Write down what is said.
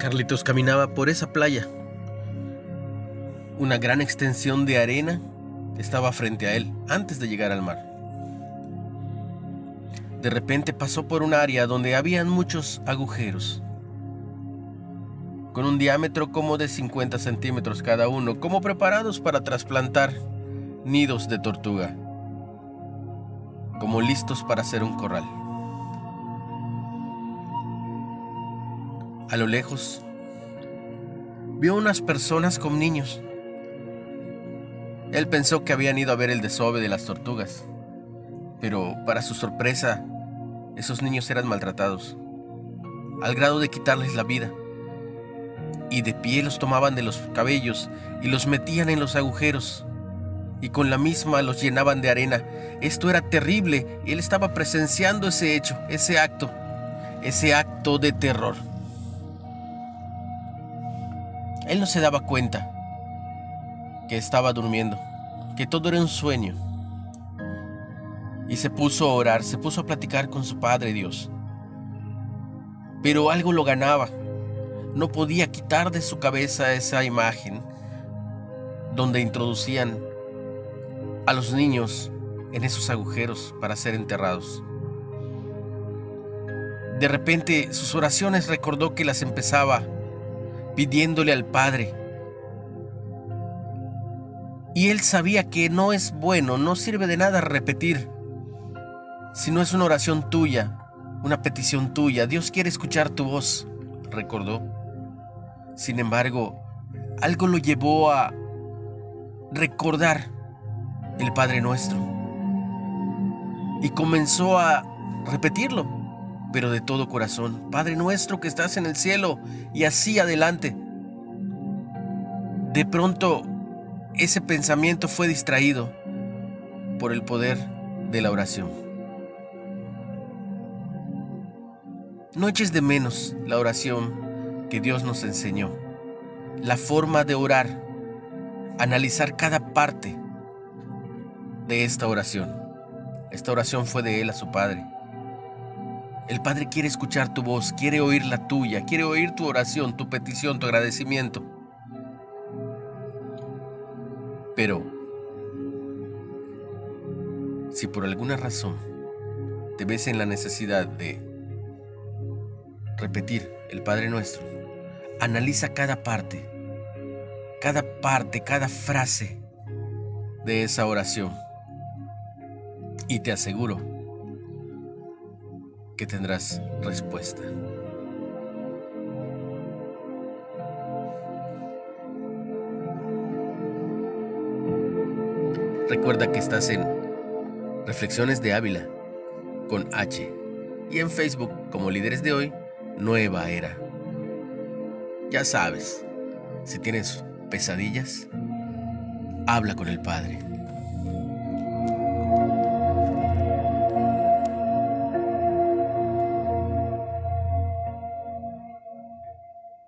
Carlitos caminaba por esa playa. Una gran extensión de arena estaba frente a él antes de llegar al mar. De repente pasó por un área donde habían muchos agujeros, con un diámetro como de 50 centímetros cada uno, como preparados para trasplantar nidos de tortuga, como listos para hacer un corral. A lo lejos, vio unas personas con niños. Él pensó que habían ido a ver el desove de las tortugas, pero para su sorpresa, esos niños eran maltratados, al grado de quitarles la vida. Y de pie los tomaban de los cabellos y los metían en los agujeros, y con la misma los llenaban de arena. Esto era terrible, y él estaba presenciando ese hecho, ese acto, ese acto de terror. Él no se daba cuenta que estaba durmiendo, que todo era un sueño. Y se puso a orar, se puso a platicar con su Padre Dios. Pero algo lo ganaba. No podía quitar de su cabeza esa imagen donde introducían a los niños en esos agujeros para ser enterrados. De repente sus oraciones recordó que las empezaba pidiéndole al Padre y él sabía que no es bueno, no sirve de nada repetir. Si no es una oración tuya, una petición tuya, Dios quiere escuchar tu voz, recordó. Sin embargo, algo lo llevó a recordar el Padre Nuestro. Y comenzó a repetirlo, pero de todo corazón. Padre Nuestro que estás en el cielo y así adelante. De pronto ese pensamiento fue distraído por el poder de la oración. No eches de menos la oración que Dios nos enseñó, la forma de orar, analizar cada parte de esta oración. Esta oración fue de Él a su Padre. El Padre quiere escuchar tu voz, quiere oír la tuya, quiere oír tu oración, tu petición, tu agradecimiento. Pero, si por alguna razón te ves en la necesidad de repetir el Padre Nuestro, analiza cada parte, cada parte, cada frase de esa oración. Y te aseguro que tendrás respuesta. Recuerda que estás en Reflexiones de Ávila con H y en Facebook como Líderes de Hoy, Nueva Era. Ya sabes, si tienes pesadillas, habla con el Padre.